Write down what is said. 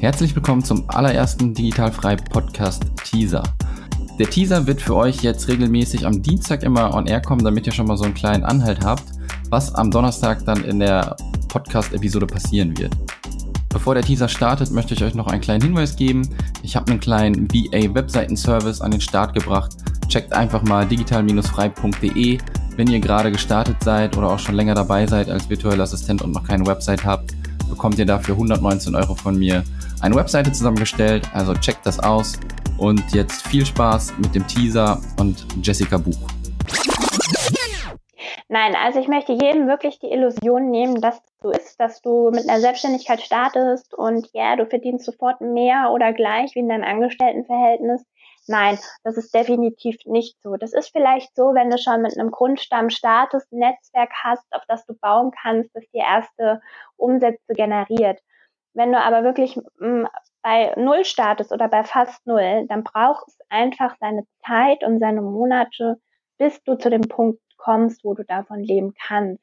Herzlich willkommen zum allerersten Digitalfrei Podcast Teaser. Der Teaser wird für euch jetzt regelmäßig am Dienstag immer on air kommen, damit ihr schon mal so einen kleinen Anhalt habt, was am Donnerstag dann in der Podcast-Episode passieren wird. Bevor der Teaser startet, möchte ich euch noch einen kleinen Hinweis geben. Ich habe einen kleinen VA-Webseiten-Service an den Start gebracht. Checkt einfach mal digital-frei.de, wenn ihr gerade gestartet seid oder auch schon länger dabei seid als virtueller Assistent und noch keine Website habt, bekommt ihr dafür 119 Euro von mir eine Webseite zusammengestellt. Also checkt das aus und jetzt viel Spaß mit dem Teaser und Jessica Buch. Nein, also ich möchte jedem wirklich die Illusion nehmen, dass es so ist, dass du mit einer Selbstständigkeit startest und ja, du verdienst sofort mehr oder gleich wie in deinem Angestelltenverhältnis. Nein, das ist definitiv nicht so. Das ist vielleicht so, wenn du schon mit einem Grundstamm startest, ein Netzwerk hast, auf das du bauen kannst, das dir erste Umsätze generiert. Wenn du aber wirklich mm, bei Null startest oder bei fast Null, dann braucht es einfach seine Zeit und seine Monate, bis du zu dem Punkt kommst, wo du davon leben kannst.